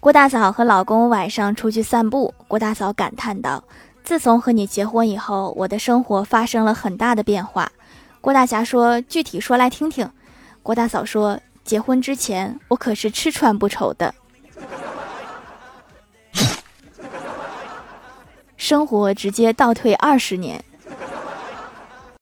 郭大嫂和老公晚上出去散步郭大嫂感叹道自从和你结婚以后我的生活发生了很大的变化。郭大侠说具体说来听听。郭大嫂说结婚之前我可是吃穿不愁的。生活直接倒退二十年